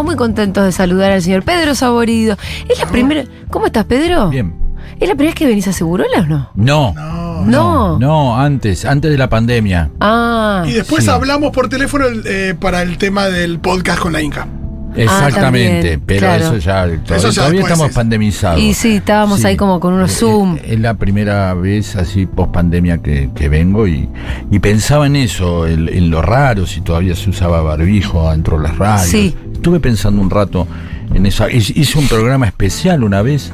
Estamos muy contentos de saludar al señor Pedro Saborido. Es la primera. ¿Cómo estás, Pedro? Bien. ¿Es la primera vez que venís a Segurola o no? No. No. No, antes, antes de la pandemia. Ah. Y después Sí. hablamos por teléfono eh, para el tema del podcast con la Inca. Exactamente. también, pero claro. eso ya, todavía, ya todavía estamos es. pandemizados. Y sí, estábamos ahí como con unos Eh, Zoom. eh, Es la primera vez así post pandemia que, que vengo y, y pensaba en eso, en, en lo raro, si todavía se usaba barbijo dentro de las radios. Sí. Estuve pensando un rato en eso. Hice un programa especial una vez.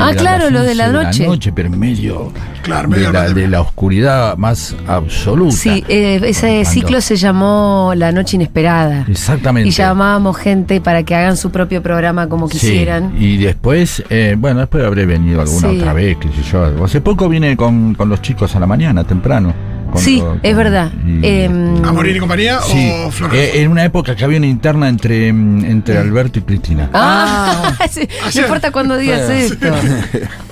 Ah, claro, lo de la 11 noche. noche, pero en medio, Claro, de, medio la, pandemia. de la oscuridad más absoluta. Sí, eh, ese Cuando- ciclo se llamó La Noche Inesperada. Exactamente. Y llamábamos gente para que hagan su propio programa como Sí, quisieran. y después, eh, bueno, después habré venido alguna Sí. otra vez, qué sé yo. Hace poco vine con, con los chicos a la mañana, temprano. Con- Sí, con- es verdad. y- Em, ¿A morir y compañía sí, o Flor? eh, en una época que había una interna entre, mm, entre Alberto y Cristina. Ah, sí, no importa cuándo digas esto.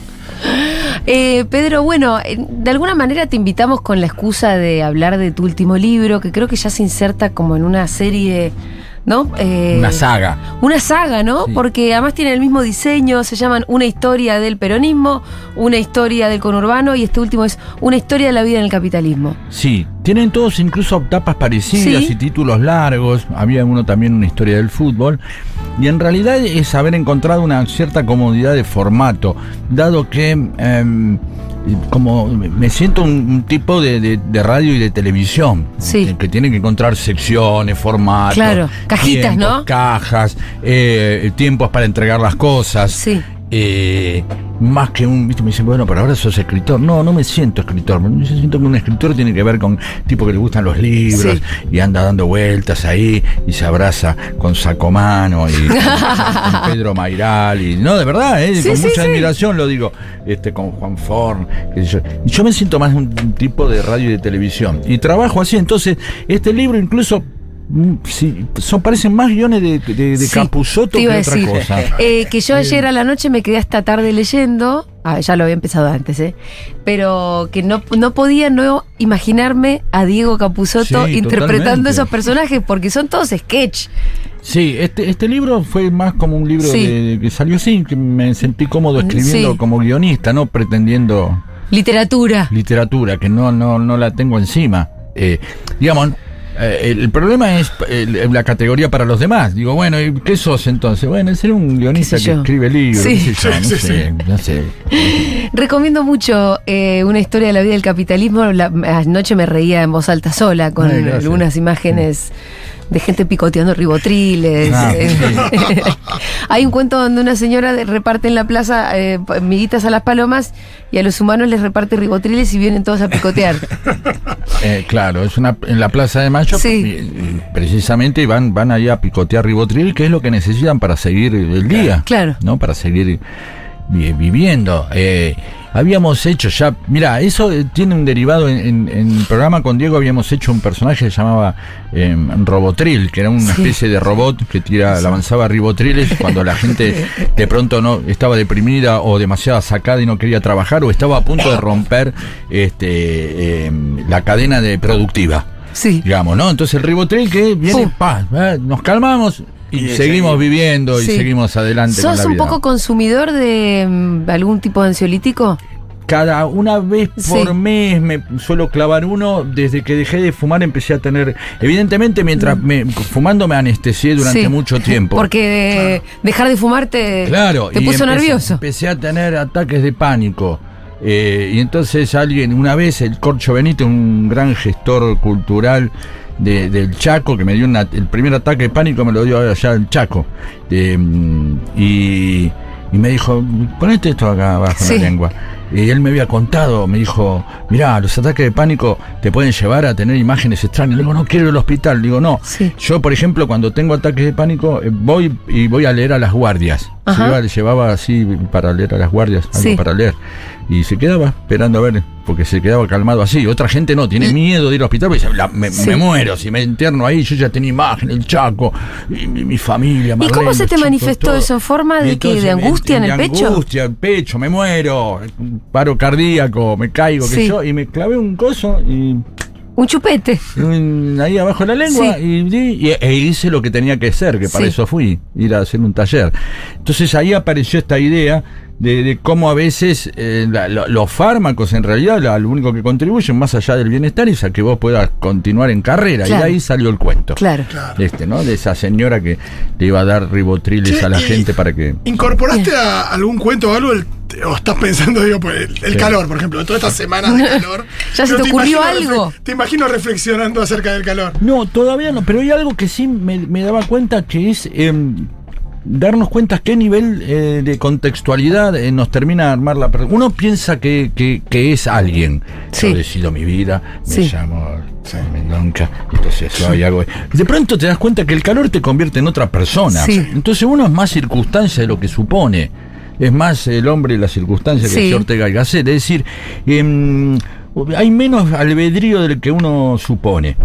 Eh, Pedro, bueno, eh, de alguna manera te invitamos con la excusa de hablar de tu último libro, que creo que ya se inserta como en una serie, ¿no? Eh, Una saga. Una saga, ¿no? Sí. Porque además tienen el mismo diseño, se llaman Una historia del peronismo, una historia del conurbano y este último es Una historia de la vida en el capitalismo. Sí, tienen todos incluso tapas parecidas Sí. y títulos largos. Había uno también, una historia del fútbol. Y en realidad es haber encontrado una cierta comodidad de formato, dado que em, como me siento un, un tipo de, de- de radio y de televisión, Sí. que, que tiene que encontrar secciones, formatos, Claro, cajitas, tiempos, ¿no? cajas, eh, tiempos para entregar las cosas. Sí. Eh, más que un, viste, me dicen, bueno, pero ahora sos escritor. No, no me siento escritor. Yo siento que un escritor tiene que ver con tipo que le gustan los libros Sí. y anda dando vueltas ahí y se abraza con Sacomano y con, con Pedro Mairal. Y, no, de verdad, eh, Sí, con sí, mucha admiración lo digo, este, con Juan Forn. sé yo. Y yo me siento más un tipo de radio y de televisión. Y trabajo así. Entonces, este libro incluso. Mm, Sí, son, parecen más guiones de, de, de Sí, Capusotto te que otra decir. cosa. Eh, que yo ayer a la noche me quedé hasta tarde leyendo. Ah, ya lo había empezado antes, ¿eh? Pero que no, no podía no imaginarme a Diego Capusotto Sí, interpretando totalmente. esos personajes porque son todos sketch. Sí, este, este libro fue más como un libro de- que salió así, que me sentí cómodo escribiendo como guionista, no pretendiendo Literatura. literatura, que no, no, no la tengo encima. Eh, digamos, eh, el, problema es eh, la categoría para los demás. Digo, bueno, ¿y qué sos entonces? Bueno, ser un guionista ¿Qué sé que yo? escribe libros, Sí. yo, no Sí, sí, sé, no sé. Recomiendo mucho eh, una historia de la vida del capitalismo. La, anoche me reía en voz alta sola con algunas imágenes de gente picoteando ribotriles. Ah, Eh, Hay un cuento donde una señora reparte en la plaza eh, miguitas a las palomas y a los humanos les reparte ribotriles y vienen todos a picotear. Eh, claro, es una en la Plaza de Mayo, Sí. y- y precisamente van, van ahí a picotear ribotril, que es lo que necesitan para seguir el día. Claro. ¿No? Para seguir vi- viviendo. Eh, habíamos hecho ya, mira, eso eh, tiene un derivado en, en- en el programa con Diego habíamos hecho un personaje que se llamaba eh, Robotril, que era una Sí. especie de robot que tira, lanzaba ribotriles cuando la gente de pronto no estaba deprimida o demasiado sacada y no quería trabajar o estaba a punto de romper este eh, la cadena de productiva Sí. digamos, ¿no? Entonces el ribotril que viene, pa, eh, nos calmamos y, Y seguimos viviendo y Sí. seguimos adelante con ¿Sos la un vida. poco consumidor de mm, algún tipo de ansiolítico? Cada una vez por Sí. mes me suelo clavar uno. Desde que dejé de fumar empecé a tener. Evidentemente, mientras me, fumando me anestesié durante. Sí. mucho tiempo. Porque dejar de fumar te, Claro, te y puso empecé- nervioso. Empecé a tener ataques de pánico. Eh, y entonces alguien, una vez, el Corcho Benítez, un gran gestor cultural de- del Chaco, que me dio una- el primer ataque de pánico, me lo dio allá en Chaco. Eh, y, y me dijo, ponete esto acá abajo en la lengua. Y él me había contado, me dijo, mirá, los ataques de pánico te pueden llevar a tener imágenes extrañas. Le digo, no quiero ir al hospital. Le digo, no. Sí. Yo, por ejemplo, cuando tengo ataques de pánico, eh, voy y voy a leer a las guardias. Se iba, le llevaba así para leer a las guardias, algo Sí. para leer. Y se quedaba esperando a ver, porque se quedaba calmado así. Otra gente no, tiene miedo de ir al hospital, porque dice, "La- me, Sí. me muero, si me interno ahí, yo ya tenía imagen, el chaco, y mi, mi familia. ¿Y cómo se te manifestó todo. eso? ¿En forma de entonces ¿De angustia en el de pecho? Angustia, el pecho, me muero, paro cardíaco, me caigo, Sí. que yo, y me clavé un coso y Un chupete. un- ahí abajo de la lengua Sí. y, e hice lo que tenía que hacer, que para Sí. eso fui, ir a hacer un taller. Entonces ahí apareció esta idea de, de cómo a veces eh, la- los fármacos en realidad la- lo único que contribuyen más allá del bienestar es a que vos puedas continuar en carrera. Y Claro. de ahí salió el cuento. Claro. Este, ¿no? De esa señora que le iba a dar ribotriles a la gente para que... ¿Incorporaste a algún cuento o algo? el- o estás pensando, digo, pues, el, el Sí. calor, por ejemplo, todas estas semanas de calor. Ya se te ocurrió imagino algo. Te imagino reflexionando acerca del calor. No, todavía no, pero hay algo que sí me, me daba cuenta que es em, darnos cuenta qué nivel eh, de contextualidad eh, nos termina de armar la persona. Uno piensa que, que- que es alguien. Sí. Yo decido mi vida, me Sí. llamo Mendonca, entonces soy algo. De pronto te das cuenta que el calor te convierte en otra persona. Sí. Entonces uno es más circunstancia de lo que supone. Es más el hombre y la circunstancia que Ortega y Gasset. Es decir, em, hay menos albedrío del que uno supone.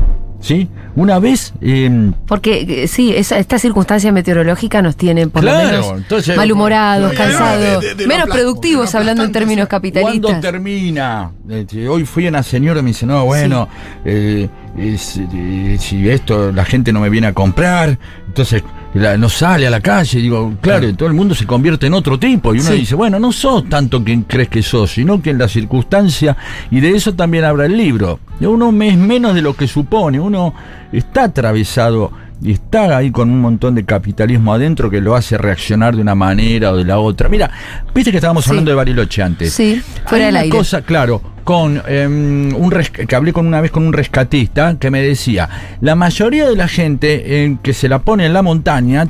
¿Sí? Una vez. em, Porque eh, sí, esa, esta circunstancia meteorológica nos tienen por Claro, lo menos entonces- malhumorados, No, cansados, de- de- menos productivos hablando en términos capitalistas. ¿Cuándo termina? Este, hoy fui a una señora y me dice, no, bueno, eh, eh, si esto la gente no me viene a comprar, entonces la- no sale a la calle. Digo, claro, todo el mundo se convierte en otro tipo. Y uno Sí. dice, bueno, no sos tanto quien crees que sos, sino que en la circunstancia, y de eso también habla el libro. Uno es menos de lo que supone, uno está atravesado y está ahí con un montón de capitalismo adentro que lo hace reaccionar de una manera o de la otra. Mira, viste que estábamos Sí. hablando de Bariloche antes. Sí, fuera del una aire. cosa, claro, con em, un res- que hablé con una vez con un rescatista que me decía, la mayoría de la gente eh, que se la pone en la montaña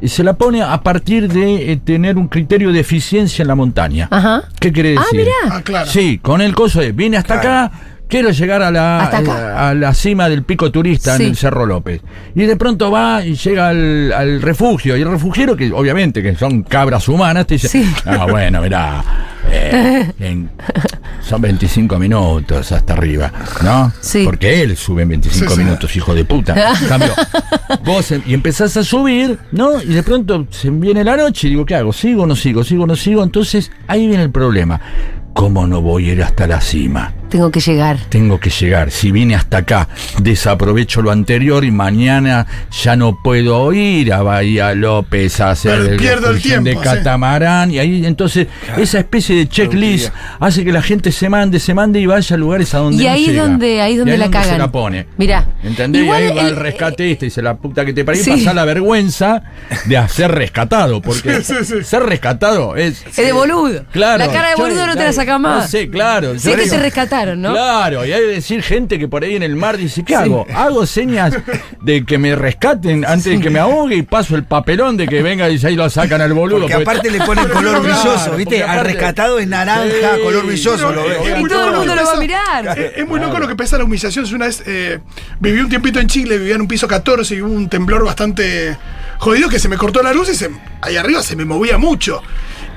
eh, se la pone a partir de eh, tener un criterio de eficiencia en la montaña. Ajá. ¿Qué quiere Ah, decir? mirá. Ah, claro. Sí, con el coso de vine hasta acá, quiero llegar a la, a la cima del pico turista Sí. en el Cerro López. Y de pronto va y llega al, al refugio. Y el refugiero, que obviamente que son cabras humanas, te dice, Sí. ah, bueno, mirá, eh, en- son 25 minutos hasta arriba, ¿no? Sí. Porque él sube en 25 Sí, sí. minutos, hijo de puta. Cambio, vos em- y empezás a subir, ¿no? Y de pronto se viene la noche y digo, ¿qué hago? ¿Sigo o no sigo? ¿Sigo o no sigo? Entonces ahí viene el problema. ¿Cómo no voy a ir hasta la cima? Tengo que llegar. Tengo que llegar. Si vine hasta acá, desaprovecho lo anterior y mañana ya no puedo ir a Bahía López a hacer Pero el excursión tiempo, de sí. catamarán. Y ahí entonces esa especie de checklist hace que la gente se mande, se mande y vaya a lugares a donde Y no ahí llega. donde, ahí Y donde la se cagan. la pone. Mirá. ¿Entendés? Igual y ahí va el- el rescatista y dice la puta que te parió Sí. y pasa la vergüenza de ser rescatado. Porque Sí, sí, sí. ser rescatado es. Es de boludo. Claro. La cara de yo- boludo no te la sacás más. No sé, claro. Sé que te rescataron, ¿no? Claro, y hay que decir gente que por ahí en el mar dice, ¿qué hago? Hago señas de que me rescaten antes de que me ahogue y paso el papelón de que venga y ahí lo sacan al boludo. Porque aparte le ponen color brilloso, ¿viste? Al rescatado es naranja, Sí, color brilloso, lo es Y todo el mundo lo va a mirar. Es, es muy loco lo que pesa la humillación. Una vez eh, viví un tiempito en Chile, vivía en un piso 14 y hubo un temblor bastante jodido que se me cortó la luz y se, ahí arriba se me movía mucho.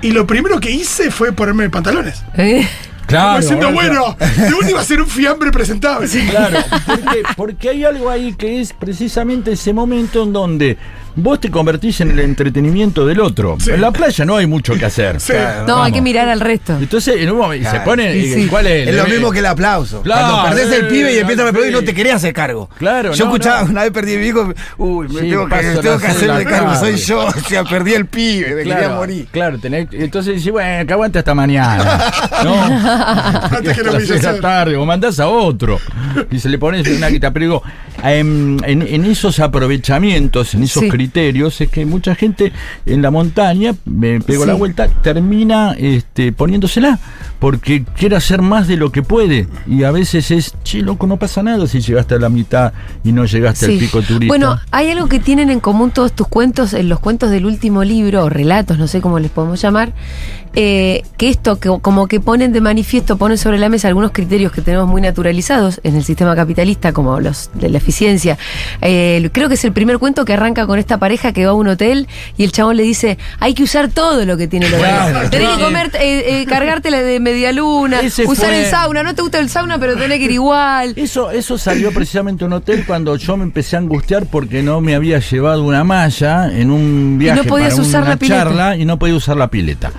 Y lo primero que hice fue ponerme pantalones. ¿Eh? Claro, Como diciendo, bueno, de última a ser un fiambre presentable. Claro, porque, porque hay algo ahí que es precisamente ese momento en donde vos te convertís en el entretenimiento del otro. Sí. En la playa no hay mucho que hacer. Sí. No, hay que mirar al resto. Entonces, en un momento, y se Claro. pone, Y sí. ¿cuál es? Es lo mismo que el aplauso. Claro, Cuando perdés el eh, pibe y empiezas a aplaudir y no te querés hacer cargo. Claro, Yo no, escuchaba, no. una vez perdí a mi hijo, uy, me Sí, tengo que, tengo que hacerme cargo, soy yo, o sea, perdí el pibe, me quería morir. Claro, tenés, entonces dice, bueno, que aguante hasta mañana. ¿No? Antes que humillación. la tarde, o mandás a otro. Y se le pones una guita. Pero digo, em, en, en esos aprovechamientos, en esos Sí. Criterios, es que mucha gente en la montaña, me pego Sí. la vuelta, termina este, poniéndosela. Porque quiere hacer más de lo que puede. Y a veces es, che, loco, no pasa nada si llegaste a la mitad y no llegaste Sí. al pico turista. Bueno, hay algo que tienen en común todos tus cuentos, en los cuentos del último libro, o relatos, no sé cómo les podemos llamar, eh, que esto, que, como que ponen de manifiesto, ponen sobre la mesa algunos criterios que tenemos muy naturalizados en el sistema capitalista, como los de la eficiencia. Eh, creo que es el primer cuento que arranca con esta pareja que va a un hotel y el chabón le dice, hay que usar todo lo que tiene el hotel. Claro, tenés que claro. comer, eh, eh, cargarte la de media luna, Ese usar fue- el sauna, no te gusta el sauna, pero tenés que ir igual. Eso, eso salió precisamente en un hotel cuando yo me empecé a angustiar porque no me había llevado una malla en un viaje podías para usar una la pileta. charla y no podía usar la pileta.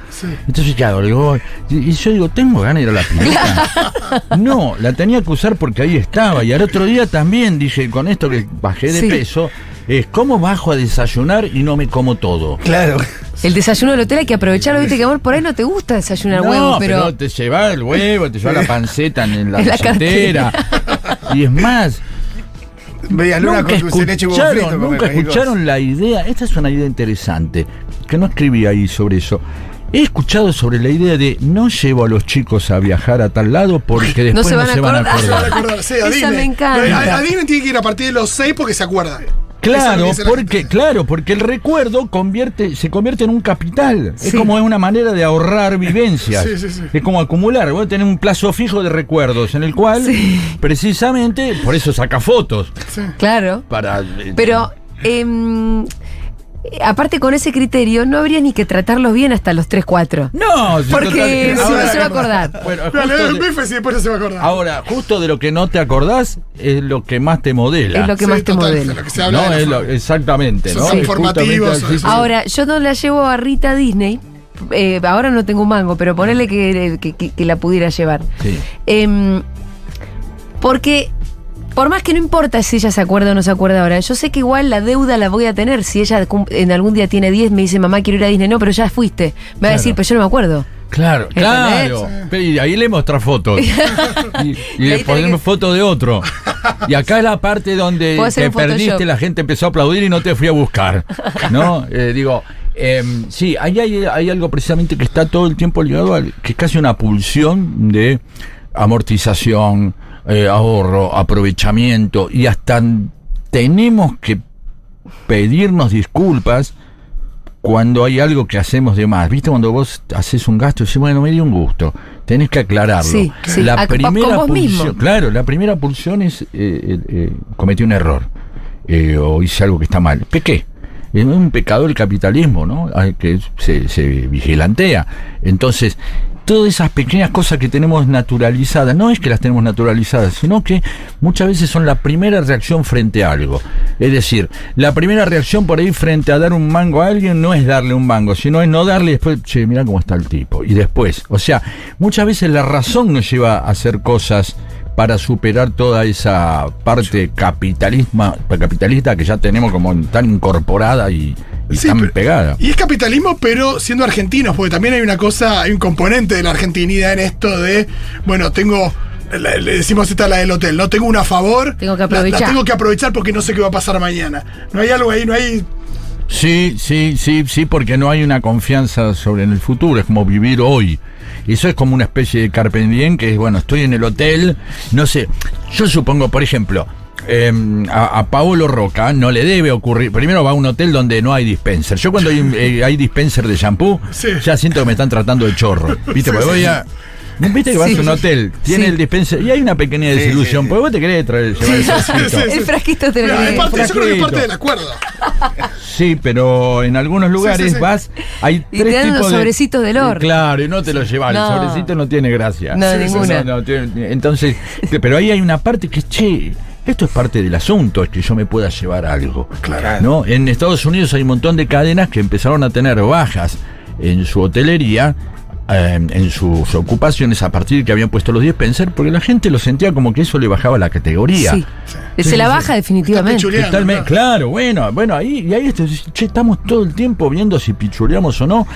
Entonces, claro, digo, y y yo digo, ¿tengo ganas de ir a la pileta? no, la tenía que usar porque ahí estaba. Y al otro día también dije, con esto que bajé de Sí. peso, es cómo bajo a desayunar y no me como todo. Claro. El desayuno del hotel hay que aprovecharlo, viste que amor, por ahí no te gusta desayunar no, huevo, pero, te lleva el huevo, te lleva la panceta en la, En la billetera. y es más, Media luna nunca con leche escucharon, frito. nunca escucharon la idea. Esta es una idea interesante, que no escribí ahí sobre eso. He escuchado sobre la idea de no llevo a los chicos a viajar a tal lado porque después no se van a acordar. Se van a acordar, sí, a Esa Disney. me encanta. A, a Disney tiene que ir a partir de los 6 porque se acuerda. Claro, porque, claro, porque el recuerdo convierte, se convierte en un capital. Es como una manera de ahorrar vivencias. Sí, sí, sí. Es como acumular. Vos tenés un plazo fijo de recuerdos en el cual, Sí. precisamente, por eso saca fotos. Sí. claro. Para, eh, Pero, em, aparte con ese criterio, no habría ni que tratarlos bien hasta los 3, 4. No, si Porque si no ahora- se va a acordar. Bueno, Pero le justo doy un de- bife y después no se va a acordar. Ahora, justo de lo que no te acordás es lo que más te modela. Es lo que Sí, más te total, modela. de lo que se habla no, de es lo- exactamente, Son ¿no? tan Es formativos, justamente así. eso. Ahora, yo no la llevo a Rita a Disney. eh, ahora no tengo un mango, pero ponele que, que- que- que la pudiera llevar. Sí. Em, porque, por más que no importa si ella se acuerda o no se acuerda ahora, yo sé que igual la deuda la voy a tener. Si ella en algún día tiene 10, me dice, mamá, quiero ir a Disney. No, pero ya fuiste. Me va a decir, pero yo no me acuerdo. Claro, claro. Y ahí le muestra fotos. y, y Y le ponemos que- foto de otro. Y acá es la parte donde te perdiste, la gente empezó a aplaudir y no te fui a buscar. ¿No? Eh, digo, em, sí, ahí hay, hay algo precisamente que está todo el tiempo ligado al que es casi una pulsión de amortización, eh, ahorro, aprovechamiento y hasta tenemos que pedirnos disculpas cuando hay algo que hacemos de más. ¿Viste? Cuando vos haces un gasto y decís, bueno, me dio un gusto. Tenés que aclararlo. Sí, sí. La primera mismo. pulsión, claro, la primera pulsión es eh, eh, eh, cometí un error eh, o hice algo que está mal. Pequé. Es un pecado el capitalismo, ¿no? Ay, Que se, se vigilantea. Entonces, todas esas pequeñas cosas que tenemos naturalizadas, no es que las tenemos naturalizadas, sino que muchas veces son la primera reacción frente a algo. Es decir, la primera reacción por ahí frente a dar un mango a alguien no es darle un mango, sino es no darle y después, che, mira cómo está el tipo. Y después, o sea, muchas veces la razón nos lleva a hacer cosas para superar toda esa parte capitalismo, capitalista que ya tenemos como tan incorporada y, y Sí, tan pero- pegada. Y es capitalismo, pero siendo argentinos, porque también hay una cosa, hay un componente de la argentinidad en esto de, bueno, tengo, le, le decimos esta la del hotel, no tengo una a favor, Tengo que la- La, aprovechar. tengo que aprovechar porque no sé qué va a pasar mañana. No hay algo ahí, no hay... Sí, sí, sí, sí, porque no hay una confianza sobre en el futuro, es como vivir hoy. Eso es como una especie de carpe diem, que es, bueno, estoy en el hotel, no sé, yo supongo, por ejemplo, em, a, a Paolo Roca no le debe ocurrir, primero va a un hotel donde no hay dispenser. Yo cuando hay, eh, hay dispenser de shampoo, Sí. ya siento que me están tratando de chorro, ¿viste? Porque voy a... Viste que vas Sí. a un hotel, tiene Sí. el dispenser y hay una pequeña desilusión, sí, sí. porque vos te querés traer, llevar el frasquito. El frasquito te lo yo creo que es parte del acuerdo. Sí, pero en algunos lugares sí. vas, hay Y tres te dan los tipos de- sobrecitos del horno. Claro, y no te lo llevas, No. el sobrecito no tiene gracia. No, ninguna. no, no tiene- entonces, pero ahí hay una parte que, che, esto es parte del asunto, es que yo me pueda llevar algo. Claro. ¿no? En Estados Unidos hay un montón de cadenas que empezaron a tener bajas en su hotelería. Eh, en sus ocupaciones a partir de que habían puesto los dispensers porque la gente lo sentía como que eso le bajaba la categoría Sí. Se Sí, la sí, baja definitivamente. Claro, bueno, bueno, ahí, y ahí che, estamos todo el tiempo viendo si pichuleamos o no.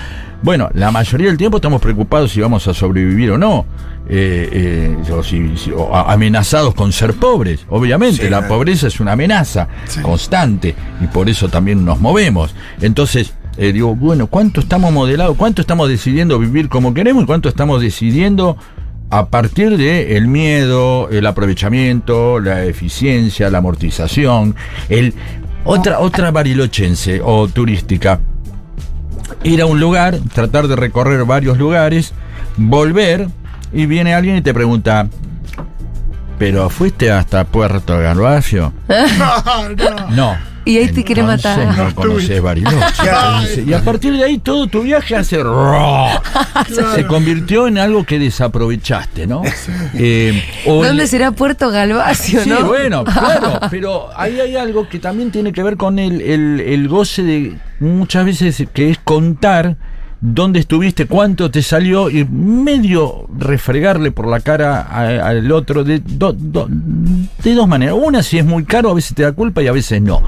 Bueno, la mayoría del tiempo estamos preocupados si vamos a sobrevivir o no. Eh, eh, o si- si- o amenazados con ser pobres. Obviamente, Sí, la claro. pobreza es una amenaza Sí. constante y por eso también nos movemos. Entonces, eh, digo, bueno, ¿cuánto estamos modelados? ¿Cuánto estamos decidiendo vivir como queremos y cuánto estamos decidiendo a partir de el miedo, el aprovechamiento, la eficiencia, la amortización, el otra otra barilochense o turística. Ir a un lugar, tratar de recorrer varios lugares, volver y viene alguien y te pregunta, ¿pero fuiste hasta Puerto Garbacio? No, no. Y ahí te quiere matar. No conoces Bariloche. Claro. Dice, Y a partir de ahí todo tu viaje hace. Se convirtió en algo que desaprovechaste, ¿no? Eh, ¿Dónde el- será Puerto Galvacio, Sí, no? bueno, claro, pero ahí hay algo que también tiene que ver con el, el- el goce de muchas veces que es contar dónde estuviste, cuánto te salió y medio refregarle por la cara al otro de, do- do- de dos maneras. Una, si es muy caro, a veces te da culpa y a veces no.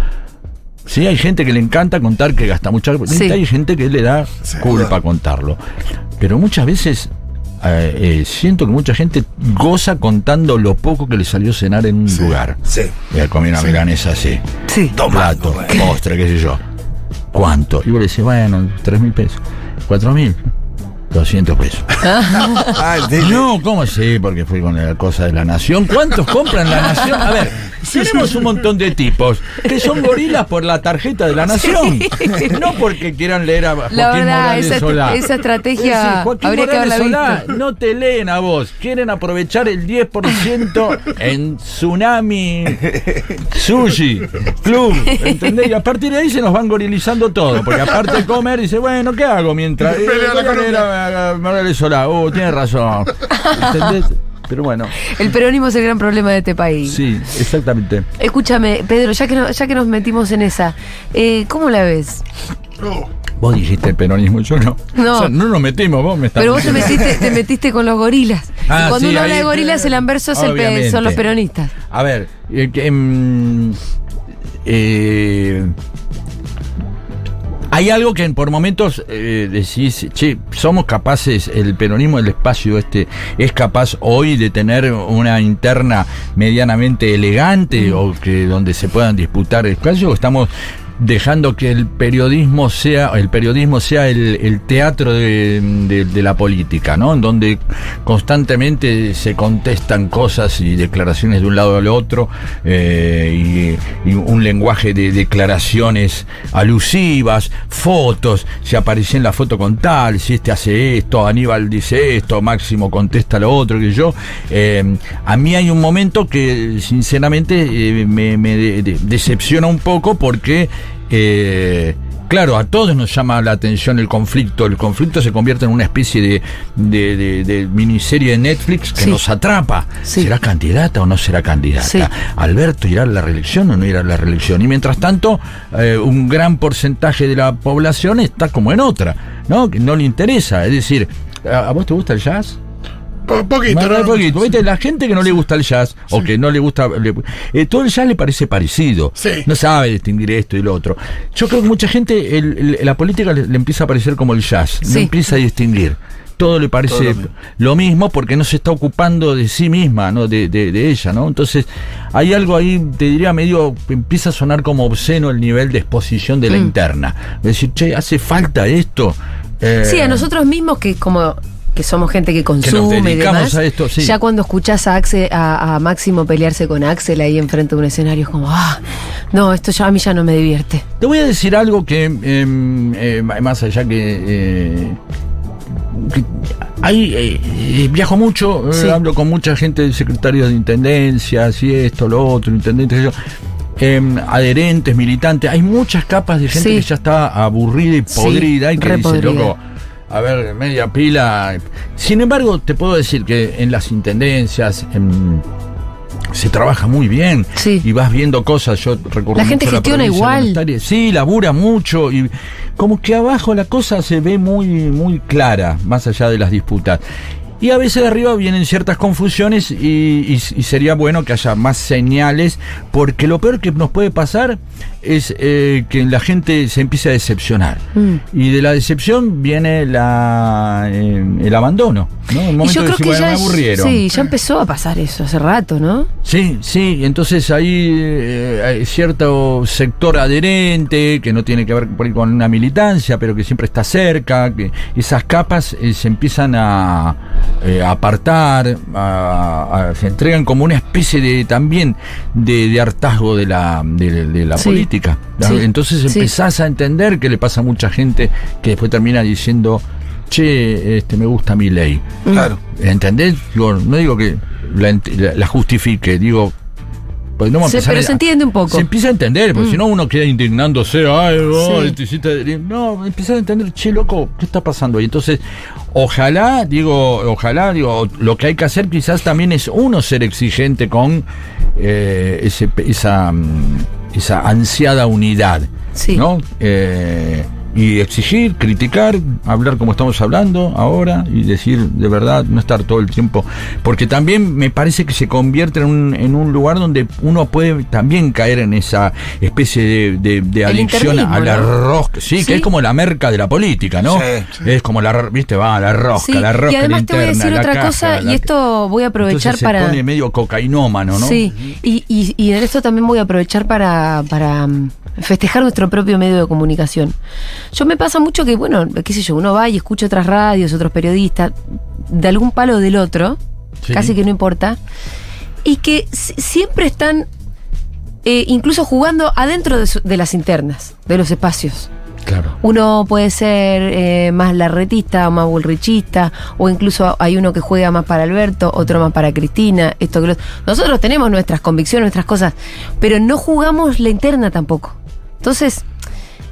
Sí, hay gente que le encanta contar que gasta mucha Sí. hay gente que le da culpa contarlo. Pero muchas veces eh, eh, siento que mucha gente goza contando lo poco que le salió cenar en un lugar. Sí. A comer una milanesa así. Sí. Plato, postre, qué sé yo. ¿Cuánto? Y vos le decís, bueno, tres mil pesos. ¿Cuatro mil? 200 pesos. Ah, No, ¿cómo sí? Porque fui con la cosa de la nación. ¿Cuántos compran la nación? A ver, tenemos un montón de tipos que son gorilas por la tarjeta de la nación. No porque quieran leer a Joaquín La verdad, Morales esa, Solá. esa estrategia Sí, Joaquín habría Morales Solá visto. no te leen a vos. Quieren aprovechar el 10% en Tsunami Sushi Club. ¿Entendés? Y a partir de ahí se nos van gorilizando todo. Porque aparte de comer, dice, bueno, ¿qué hago mientras? Eh, a leer columna. a- a Morales Solá. Oh, tiene razón. ¿Entendés? Pero bueno, El peronismo es el gran problema de este país. sí, exactamente. Escúchame, Pedro, ya que, no- ya que nos metimos en esa, eh, ¿cómo la ves? Oh, Vos dijiste el peronismo, yo no. No. O sea, no nos metimos, vos me estás Pero vos te metiste, te metiste con los gorilas. Ah, Cuando sí, uno habla de gorilas, el anverso es el son los peronistas. A ver, eh, em, eh, hay algo que por momentos eh, decís, che, somos capaces, el peronismo, el espacio este, es capaz hoy de tener una interna medianamente elegante o que donde se puedan disputar espacios, o estamos dejando que el periodismo sea el periodismo sea el, el teatro de, de- de la política, ¿no? En donde constantemente se contestan cosas y declaraciones de un lado al otro eh, y, y un lenguaje de declaraciones alusivas, fotos, si aparecía en la foto con tal, si este hace esto, Aníbal dice esto, Máximo contesta lo otro, que yo. Eh, a mí hay un momento que sinceramente eh, me, me de- de- decepciona un poco porque eh, claro, a todos nos llama la atención el conflicto. El conflicto se convierte en una especie de, de- de- de miniserie de Netflix que Sí. nos atrapa. Sí. ¿Será candidata o no será candidata? Sí. ¿Alberto irá a la reelección o no irá a la reelección? Y mientras tanto, eh, un gran porcentaje de la población está como en otra, ¿no? Que no le interesa. Es decir, ¿a a vos te gusta el jazz? Po- poquito, ¿no? poquito. ¿Viste? La gente que no le gusta el jazz o que no le gusta. le- eh, todo el jazz le parece parecido. Sí. No sabe distinguir esto y lo otro. Yo creo que mucha gente, el- el- la política le, le empieza a parecer como el jazz. Sí. No empieza a distinguir. Todo le parece lo, mismo. porque no se está ocupando de sí misma, ¿no? De, de- de ella, ¿no? Entonces, hay algo ahí, te diría, medio. empieza a sonar como obsceno el nivel de exposición de la Mm. interna. Es decir, che, hace falta esto. Eh, Sí, a nosotros mismos que como que somos gente que consume y dedicamos demás, a esto, sí. ya cuando escuchás a, Axel, a, a Máximo pelearse con Axel ahí enfrente de un escenario es como, ah, no, esto ya a mí ya no me divierte. Te voy a decir algo que, em, eh, más allá que, eh, que hay, eh, viajo mucho, eh, Sí. hablo con mucha gente, secretarios de intendencias y esto, lo otro, intendentes, yo, em, adherentes, militantes. Hay muchas capas de gente Sí. que ya está aburrida y Sí, podrida y que dice, loco. A ver, media pila. Sin embargo, te puedo decir que en las intendencias se trabaja muy bien Sí. y vas viendo cosas. Yo recuerdo La gente mucho gestiona de igual. Sí, labura mucho y como que abajo la cosa se ve muy, muy clara, más allá de las disputas. Y a veces de arriba vienen ciertas confusiones y, y- y sería bueno que haya más señales, porque lo peor que nos puede pasar es eh, que la gente se empiece a decepcionar. Mm. Y de la decepción viene la, eh, el abandono. ¿no? Y momento yo de creo decir, que "Bueno, ya, me aburrieron. sí, ya empezó a pasar eso hace rato, ¿no? Sí, sí, entonces ahí eh, hay cierto sector adherente que no tiene que ver por ahí con una militancia, pero que siempre está cerca, que esas capas se empiezan a eh, apartar, a- a- se entregan como una especie de también de, de hartazgo de la, de, de la Sí, política. sí, entonces sí. empezás a entender que le pasa a mucha gente que después termina diciendo, che, este, me gusta mi ley. Claro. ¿Entendés? No digo que la, ent- la- la justifique, digo, podemos Sí, empezar pero a- se entiende un poco. Se empieza a entender, porque Mm. si no uno queda indignándose, ay, oh, Sí. hiciste- no, empieza a entender, che, loco, ¿qué está pasando? Y entonces, ojalá, digo, ojalá, digo, lo que hay que hacer quizás también es uno ser exigente con eh, ese, esa, mm, esa ansiada unidad, Sí. ¿no? Eh, y exigir, criticar, hablar como estamos hablando ahora y decir de verdad, no estar todo el tiempo. Porque también me parece que se convierte en un, en un lugar donde uno puede también caer en esa especie de, de- de adicción internismo, a la ¿no? rosca. Sí, Sí. que es como la merca de la política, ¿no? Sí, Es como la, viste, va, la rosca, Sí, la rosca. y además te voy a decir otra caja, cosa, la- y esto voy a aprovechar Entonces se para. pone medio cocainómano, ¿no? Sí, y, y, y en esto también voy a aprovechar para, para festejar nuestro propio medio de comunicación. Yo me pasa mucho que, bueno, qué sé yo, uno va y escucha otras radios, otros periodistas, de algún palo o del otro, Sí. casi que no importa, y que si- siempre están eh, incluso jugando adentro de, su- de las internas, de los espacios. Claro. Uno puede ser eh, más larretista o más bullrichista, o incluso hay uno que juega más para Alberto, otro más para Cristina, esto que lo- Nosotros tenemos nuestras convicciones, nuestras cosas, pero no jugamos la interna tampoco. Entonces,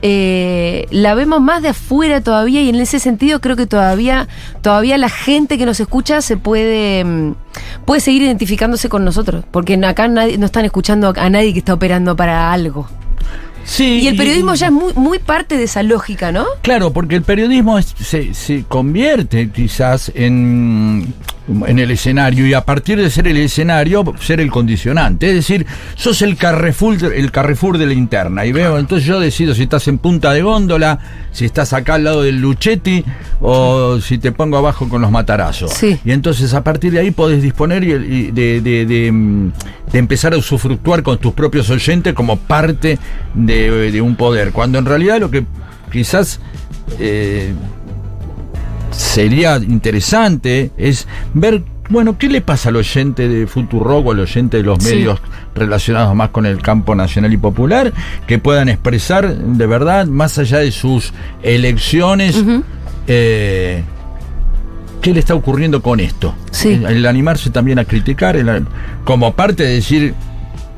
eh, la vemos más de afuera todavía y en ese sentido creo que todavía, todavía la gente que nos escucha se puede, mm, puede seguir identificándose con nosotros, porque acá nadie, no están escuchando a nadie que está operando para algo. Sí, Y el periodismo ya es muy, muy parte de esa lógica, ¿no? Claro, porque el periodismo es- se, se convierte quizás en, en el escenario y a partir de ser el escenario, ser el condicionante. Es decir, sos el Carrefour, el Carrefour de la interna. Y veo, entonces yo decido si estás en punta de góndola, si estás acá al lado del Luchetti o si te pongo abajo con los matarazos. Sí. Y entonces a partir de ahí podés disponer y, y de, de- de, mm, de empezar a usufructuar con tus propios oyentes como parte de, de un poder. Cuando en realidad lo que quizás eh, sería interesante es ver, bueno, ¿qué le pasa al oyente de Futurock o al oyente de los Sí. medios relacionados más con el campo nacional y popular que puedan expresar de verdad, más allá de sus elecciones, eh, ¿Qué le está ocurriendo con esto? Sí. El, el animarse también a criticar, el- como parte de decir,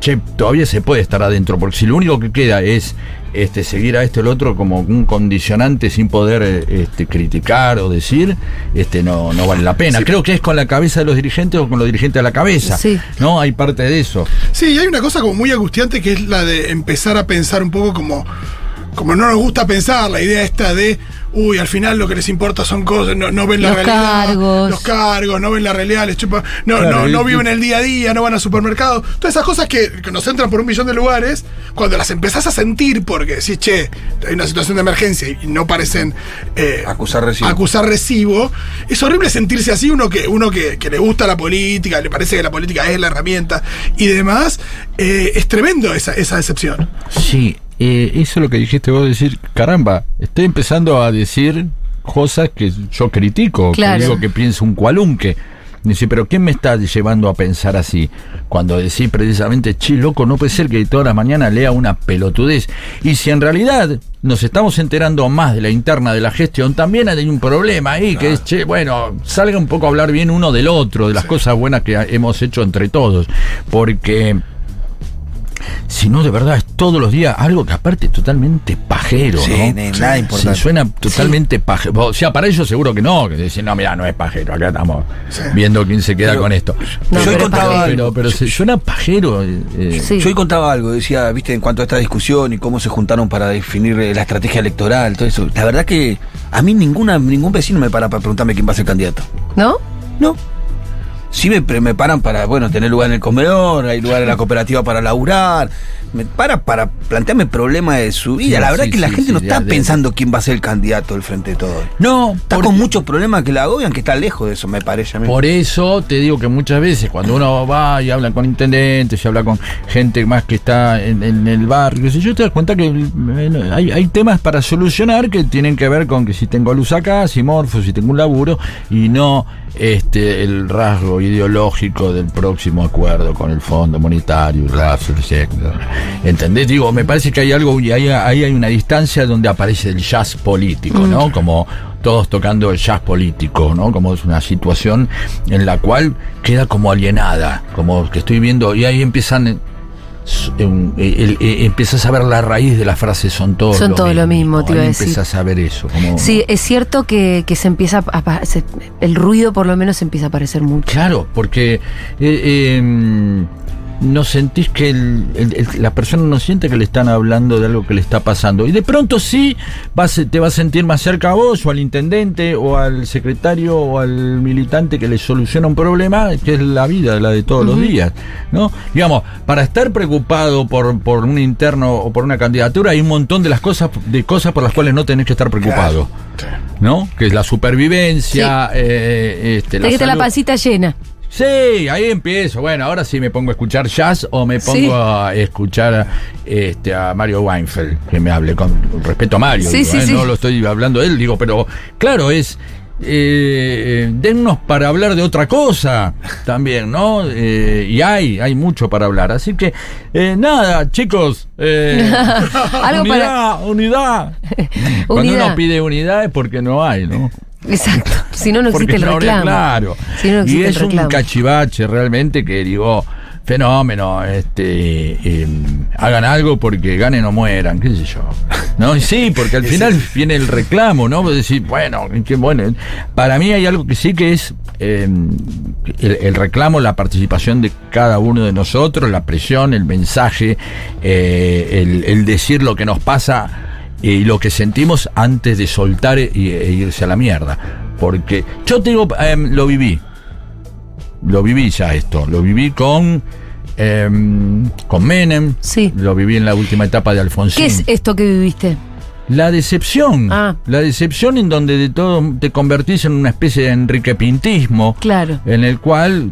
che, todavía se puede estar adentro, porque si lo único que queda es este, seguir a esto o el otro como un condicionante sin poder este, criticar o decir, este, no, no vale la pena. Creo que es con la cabeza de los dirigentes o con los dirigentes a la cabeza. Sí. ¿No? Hay parte de eso. Sí, y hay una cosa como muy angustiante que es la de empezar a pensar un poco como, como no nos gusta pensar, la idea esta de, uy, al final lo que les importa son cosas, no, no ven la Los realidad. cargos. Los cargos, no ven la realidad, les chupa, no, Claro, no, no y- viven el día a día, no van al supermercado. Todas esas cosas que, que nos entran por un millón de lugares, cuando las empezás a sentir porque decís, che, hay una situación de emergencia y no parecen eh, Acusar recibo. acusar recibo. Es horrible sentirse así, uno que, uno que, que le gusta la política, le parece que la política es la herramienta y demás. eh, es tremendo esa, esa decepción. Sí, eh, eso es lo que dijiste vos, decir, caramba, estoy empezando a decir cosas que yo critico, Claro. que digo que pienso un cualunque. Dice, pero ¿quién me está llevando a pensar así? Cuando decís precisamente, che, loco, no puede ser que toda la mañana lea una pelotudez. Y si en realidad nos estamos enterando más de la interna de la gestión, también hay un problema ahí, que es, che, bueno, salga un poco a hablar bien uno del otro, de las cosas buenas que hemos hecho entre todos. Porque si no, de verdad, es todos los días algo que aparte es totalmente pajero, Sí, ¿no? ni- nada importante. Se suena totalmente pajero. O sea, para ellos seguro que no, que dicen, no, mira, no es pajero, acá estamos viendo quién se queda Pero- con esto. No, yo pero pajero. pero, algo. pero se suena pajero. eh, eh, Sí. Yo hoy contaba algo, decía, viste, en cuanto a esta discusión y cómo se juntaron para definir eh, la estrategia electoral, todo eso. La verdad que a mí ninguna, ningún vecino me para para preguntarme quién va a ser candidato. ¿No? No. Sí me, me paran para, bueno, tener lugar en el comedor, hay lugar en la cooperativa para laburar. Me para para plantearme problemas de su vida. Sí, la verdad sí, que la sí, gente no está de- pensando quién va a ser el candidato del frente de todo. No, Está porque- con muchos problemas que la agobian, que está lejos de eso, me parece a mí. Por eso te digo que muchas veces cuando uno va y habla con intendentes y habla con gente más que está en, en el barrio, sé yo, te das cuenta que bueno, hay, hay temas para solucionar que tienen que ver con que si tengo luz acá, si morfo, si tengo un laburo y no este el rasgo ideológico del próximo acuerdo con el Fondo Monetario. ¿Entendés? Digo, me parece que hay algo y ahí, ahí hay una distancia donde aparece el jazz político, ¿no? Como todos tocando el jazz político, ¿no? Como es una situación en la cual queda como alienada, como que estoy viendo, y ahí empiezan un- el- el- empiezas a ver la raíz de la frase son todos Son lo todos lo mismo, te iba a Ahí decir. Empiezas a ver eso. Como, Sí, es cierto que, que se empieza a se- el ruido por lo menos empieza a parecer mucho. Claro, porque eh, eh, no sentís que el- el- el- la persona no siente que le están hablando de algo que le está pasando. Y de pronto sí vas, te vas a sentir más cerca a vos, o al intendente, o al secretario, o al militante que le soluciona un problema, que es la vida, la de todos los días. ¿no? Digamos, para estar preocupado por, por un interno o por una candidatura, hay un montón de las cosas, de cosas por las cuales no tenés que estar preocupado. ¿No? Que es la supervivencia, eh, este, Tenés que tener la pancita llena. Sí, ahí empiezo. Bueno, ahora sí me pongo a escuchar jazz o me pongo Sí. a escuchar este, a Mario Weinfeld, que me hable con respeto a Mario. Sí, digo, sí, ¿eh? sí. No lo estoy hablando de él, digo, pero claro, es. Eh, dennos para hablar de otra cosa también, ¿no? Eh, y hay, hay mucho para hablar. Así que, eh, nada, chicos. eh, Algo unidad, unidad. Cuando Unidad. uno pide unidad es porque no hay, ¿no? Exacto. Si no, no existe el no, reclamo. Claro. Si no, no y es el reclamo. un cachivache realmente que digo, fenómeno, este eh, hagan algo porque ganen o mueran, qué sé yo. ¿No? Y sí, porque al final viene el reclamo, ¿no? Vos decís, bueno, qué bueno. Para mí hay algo que sí que es eh, el, el reclamo, la participación de cada uno de nosotros, la presión, el mensaje, eh, el, el decir lo que nos pasa y lo que sentimos antes de soltar e, e irse a la mierda. Porque yo te digo, em, lo viví. Lo viví ya esto. Lo viví con, em, con Menem. Sí. Lo viví en la última etapa de Alfonsín. ¿Qué es esto que viviste? La decepción. Ah. La decepción en donde de todo te convertís en una especie de Enrique Pintismo. Claro. En el cual.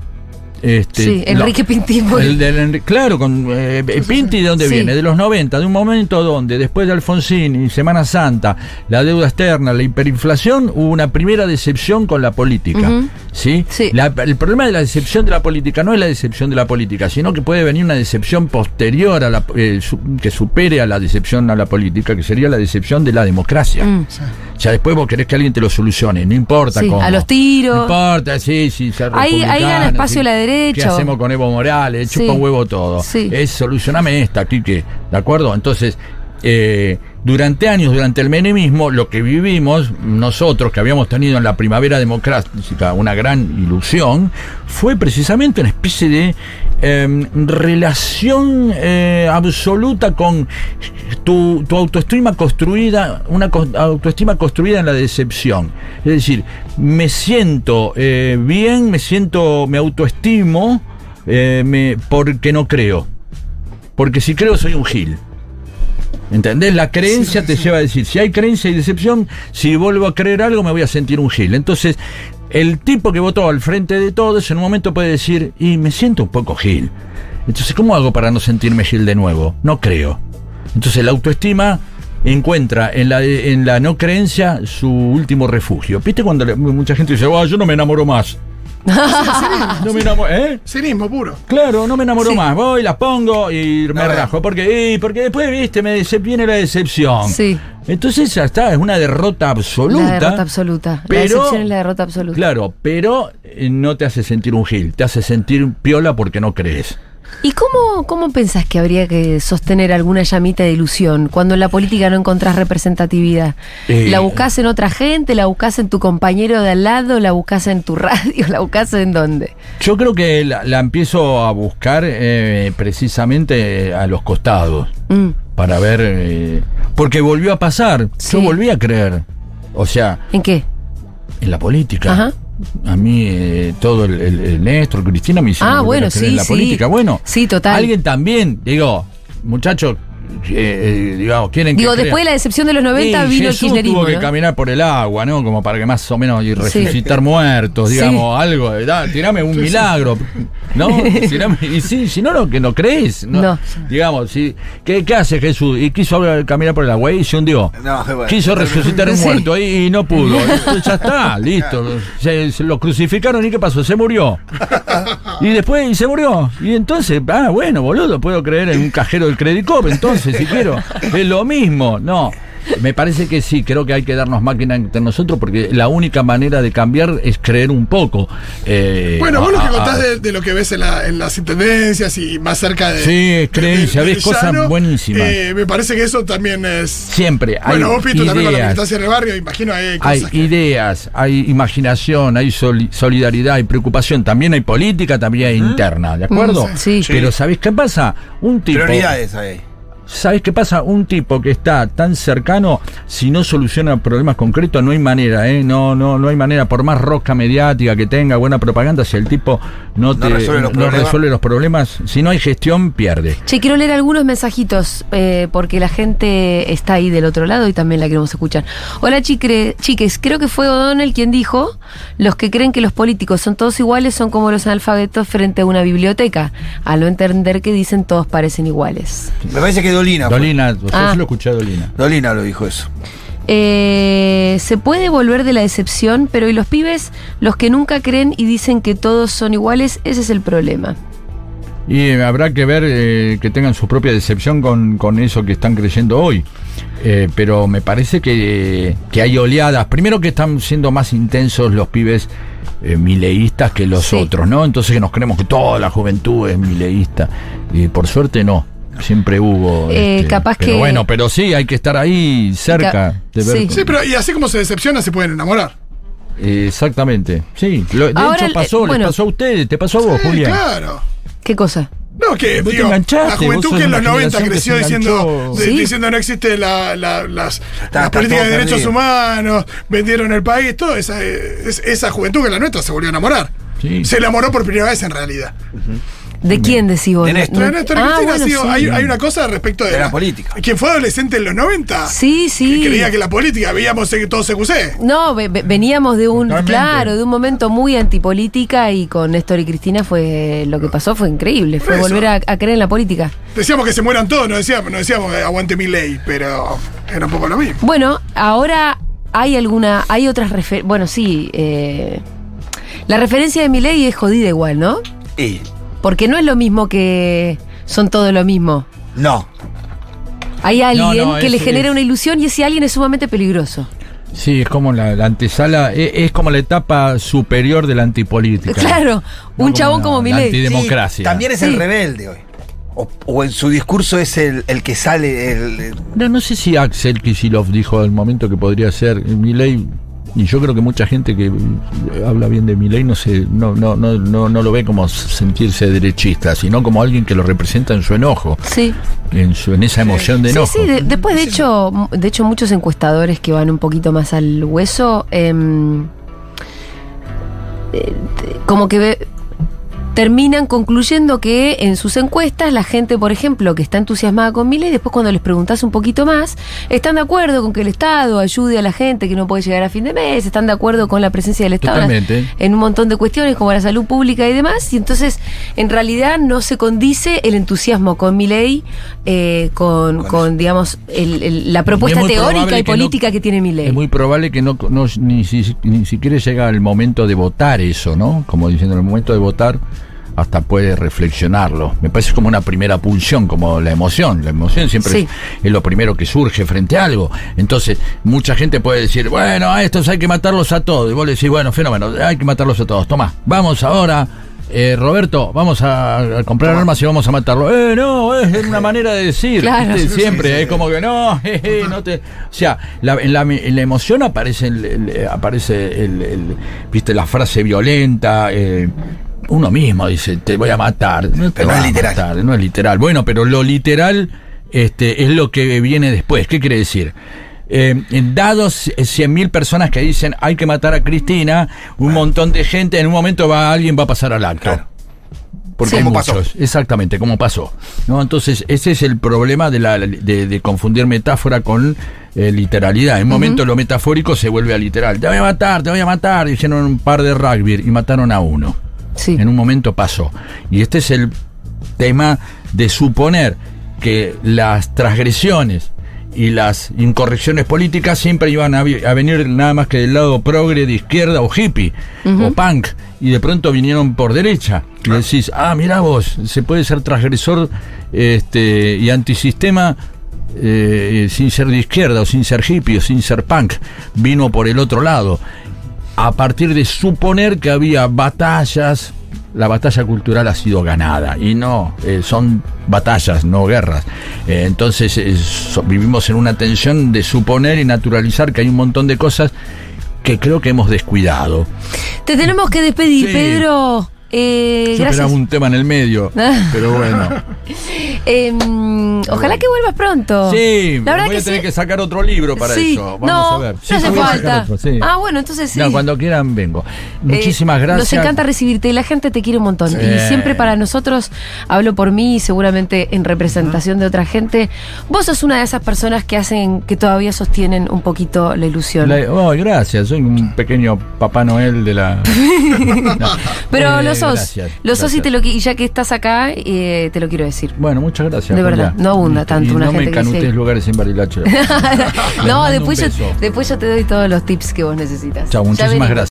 Este, Sí, Enrique Pintismo. el del Enri- claro, con eh, Pinti de dónde Sí. viene, de los 90, de un momento donde después de Alfonsín y Semana Santa, la deuda externa, la hiperinflación, hubo una primera decepción con la política. ¿sí? Sí. La- el problema de la decepción de la política no es la decepción de la política, sino que puede venir una decepción posterior a la eh, su- que supere a la decepción a la política, que sería la decepción de la democracia. Mm. Ya después vos querés que alguien te lo solucione, no importa Sí, cómo. a los tiros. No importa, sí, sí. Ahí- ahí gana espacio sí. la derecha. ¿Qué hacemos con Evo Morales? Sí. Chupa un huevo todo. Sí. Es solucioname esta, Quique. ¿De acuerdo? Entonces, eh, durante años, durante el menemismo, lo que vivimos, nosotros que habíamos tenido en la primavera democrática una gran ilusión, fue precisamente una especie de em, relación eh, absoluta con tu, autoestima construida, una autoestima construida en la decepción. Es decir, me siento eh, bien, me siento, me autoestimo me, porque no creo. Porque si creo soy un gil. ¿Entendés? La creencia te lleva a decir, si hay creencia y decepción, si vuelvo a creer algo me voy a sentir un gil. Entonces, el tipo que votó al frente de todos en un momento puede decir, y me siento un poco gil. Entonces, ¿cómo hago para no sentirme gil de nuevo? No creo. Entonces, la autoestima encuentra en la, en la no creencia su último refugio. ¿Viste cuando mucha gente dice, "Ah, yo no me enamoro más? No me enamoro, ¿eh? Cinismo puro. Claro, no me enamoro Sí. más. Voy, las pongo y me rajo. Porque, y porque después, viste, me viene la decepción. Sí. Entonces ya está, es una derrota absoluta. La derrota absoluta. pero- la decepción es la derrota absoluta. Claro, pero eh, no te hace sentir un gil, te hace sentir piola porque no crees. ¿Y cómo, cómo pensás que habría que sostener alguna llamita de ilusión cuando en la política no encontrás representatividad? Eh. ¿La buscás en otra gente? ¿La buscás en tu compañero de al lado? ¿La buscás en tu radio? ¿La buscás en dónde? Yo creo que la, la empiezo a buscar eh, precisamente a los costados. Mm. Para ver. eh, porque volvió a pasar. Sí. Yo volví a creer. O sea, ¿En qué? en la política. Ajá. A mí, eh, todo el, el- el Néstor, Cristina me hicieron Ah, bueno, sí, en la sí. política. Bueno, Sí, total. Alguien también, digo, muchachos, eh, eh, digamos, quieren Digo, después de la decepción de los 90 Sí, vino el Jesús kirchnerismo, tuvo que ¿no? caminar por el agua, ¿no? Como para que más o menos y resucitar muertos, Sí. digamos, algo. da- tirame un milagro, ¿no? Tirame- y sí, si no, no, que no crees, ¿no? No. Digamos, si, ¿qué, ¿qué hace Jesús? Y quiso caminar por el agua y se hundió. No, bueno. Quiso resucitar un Sí. muerto y, y no pudo. Entonces ya está, listo. Se, se lo crucificaron y ¿qué pasó? Se murió. Y después y se murió. Y entonces, ah, bueno, boludo, puedo creer en un cajero del Credit Corp, entonces, si quiero. Es lo mismo. No. Me parece que sí, creo que hay que darnos máquina entre nosotros porque la única manera de cambiar es creer un poco. Eh, Bueno, vos lo que a- contás de, de lo que ves en, la- en las intendencias y más cerca de. Sí, creencia, ves cosas Llano, buenísimas. eh, me parece que eso también es. Siempre hay Bueno, vos, Pito, también con la ideas. militancia en el barrio, imagino hay Hay cosas. que- ideas, hay imaginación, hay soli- solidaridad, hay preocupación. También hay política, también hay interna, ¿de acuerdo? Mm, sí. Pero ¿sabés qué pasa? Un tipo. Prioridades ahí. ¿Sabes qué pasa? Un tipo que está tan cercano, si no soluciona problemas concretos, no hay manera, ¿eh? No, no, no hay manera, por más rosca mediática que tenga, buena propaganda, si el tipo no, No te resuelve los no problemas. resuelve los problemas, si no hay gestión, pierde. Che, quiero leer algunos mensajitos eh, porque la gente está ahí del otro lado y también la queremos escuchar. Hola chicre, chiques, creo que fue O'Donnell quien dijo, los que creen que los políticos son todos iguales son como los analfabetos frente a una biblioteca, al no entender que dicen todos parecen iguales. Me parece que Dolina. fue. Dolina, yo Ah. se lo escuché a Dolina. Dolina lo dijo eso. Eh, se puede volver de la decepción, pero ¿y los pibes? Los que nunca creen y dicen que todos son iguales, ese es el problema. Y eh, habrá que ver eh, que tengan su propia decepción con, con eso que están creyendo hoy. Eh, pero me parece que, que hay oleadas. Primero que están siendo más intensos los pibes eh, mileístas que los Sí. otros, ¿no? Entonces que nos creemos que toda la juventud es mileísta. Y por suerte no. Siempre hubo. Eh, este, capaz pero que- Bueno, pero sí, hay que estar ahí cerca de ver. sí. pero y así como se decepciona, se pueden enamorar. Exactamente. Sí. Lo- de Ahora, hecho pasó, eh, bueno. les pasó a ustedes, te pasó a vos, Sí, Julián. claro. ¿Qué cosa? No, que Vos digo, la juventud que en los una 90 generación que creció diciendo, Sí. diciendo no existe la, la- las, está las políticas de derechos perdido. humanos, vendieron el país, todo esa, es- esa juventud que es la nuestra se volvió a enamorar. Sí. Se enamoró por primera vez en realidad. ¿De quién decís vos? De Néstor. No- Néstor y Ah, Cristina, bueno, sí, sí. hay, hay una cosa respecto de, De la política. Quien fue adolescente en los 90, Sí, sí. que creía que la política, veíamos eh, todo CQC. No, ve- ve- veníamos de un, Totalmente. claro, de un momento muy antipolítica y con Néstor y Cristina fue, lo que pasó fue increíble, fue Eso. volver a, a creer en la política. Decíamos que se mueran todos, no decíamos, no decíamos eh, aguante mi ley, pero era un poco lo mismo. Bueno, ahora hay alguna, hay otras referencias, bueno, sí, eh, la referencia de mi ley es jodida igual, ¿no? Y Porque no es lo mismo que son todo lo mismo. no. Hay alguien no, que es- le genera es- una ilusión y ese alguien es sumamente peligroso. Sí, es como la, la antesala, e- es, como la etapa superior de la antipolítica. Claro, No un chabón como la Milei. antidemocracia. Sí, también es Sí. el rebelde hoy. O, o en su discurso es el, el que sale. El, el- No, no sé si Axel Kicillof dijo al momento que podría ser Milei, y yo creo que mucha gente que eh, habla bien de Milei no, se, no, no, no, no, no lo ve como sentirse derechista, sino como alguien que lo representa en su enojo, Sí. en, su, en esa emoción de enojo. sí, de- después de hecho, de hecho muchos encuestadores que van un poquito más al hueso, em, eh, como que ve- terminan concluyendo que en sus encuestas la gente, por ejemplo, que está entusiasmada con Milei, después cuando les preguntas un poquito más, están de acuerdo con que el Estado ayude a la gente que no puede llegar a fin de mes, están de acuerdo con la presencia del Estado en- Totalmente. en un montón de cuestiones como la salud pública y demás, y entonces en realidad no se condice el entusiasmo con Milei eh, con, con, digamos, el- el- la propuesta teórica y que política no- que tiene Milei. Es muy probable que no, no- ni, si- ni siquiera llega el momento de votar eso, ¿no? Como diciendo, en el momento de votar hasta puede reflexionarlo. Me parece como una primera pulsión, como la emoción. La emoción siempre Sí. es, es lo primero que surge frente a algo. Entonces, mucha gente puede decir, bueno, a estos hay que matarlos a todos. Y vos le decís, bueno, fenómeno, hay que matarlos a todos. Toma, vamos ahora. eh, Roberto, vamos a, a comprar armas y vamos a matarlo. Eh, no, es una manera de decir. Claro. Siempre sí. es como que no, jeje, no te. O sea, la- en, la, en la emoción aparece, el, el- aparece el, el- viste, la frase violenta. eh, uno mismo dice, te voy a matar. No Pero no es literal. matar, no es literal. Bueno, pero lo literal este, es lo que viene después. ¿Qué quiere decir? Eh, dados 100.000 personas que dicen hay que matar a Cristina, un montón de gente, en un momento va alguien va a pasar al acto. Claro. Porque Sí. hay Como pasó. Exactamente, como pasó. ¿no? Entonces, ese es el problema de, la, de, de confundir metáfora con eh, literalidad. En un momento lo metafórico se vuelve a literal. Te voy a matar, te voy a matar. Hicieron un par de rugby y mataron a uno. Sí. En un momento pasó. Y este es el tema de suponer que las transgresiones y las incorrecciones políticas siempre iban a venir nada más que del lado progre de izquierda o hippie o punk y de pronto vinieron por derecha. Y decís ah mira vos se puede ser transgresor este y antisistema eh, sin ser de izquierda o sin ser hippie o sin ser punk, vino por el otro lado, a partir de suponer que había batallas, la batalla cultural ha sido ganada y no, eh, son batallas, no guerras. Eh, entonces eh, so- vivimos en una tensión de suponer y naturalizar que hay un montón de cosas que creo que hemos descuidado. Te tenemos que despedir, Sí. Pedro. Eh, Yo gracias. un tema en el medio, pero bueno. Em, ojalá que vuelvas pronto. Sí, la verdad voy que a tener sí. que sacar otro libro para Sí, eso. Vamos no, a ver. no hace falta. otro, sí. Ah, bueno, entonces sí. No, cuando quieran vengo. Muchísimas Eh, gracias. Nos encanta recibirte y la gente te quiere un montón. Sí. Y siempre para nosotros, hablo por mí y seguramente en representación de otra gente, vos sos una de esas personas que hacen, que todavía sostienen un poquito la ilusión. La- oh, gracias, soy un pequeño Papá Noel de la. No, Pero eh, lo sos. gracias, lo sos y, te lo, y ya que estás acá, eh, te lo quiero decir. Bueno, muchas gracias. De verdad, Julia. no abunda tanto Y una no gente me que lugares en Barilache. Les no, después yo, después yo te doy todos los tips que vos necesitas. Chao, muchísimas gracias.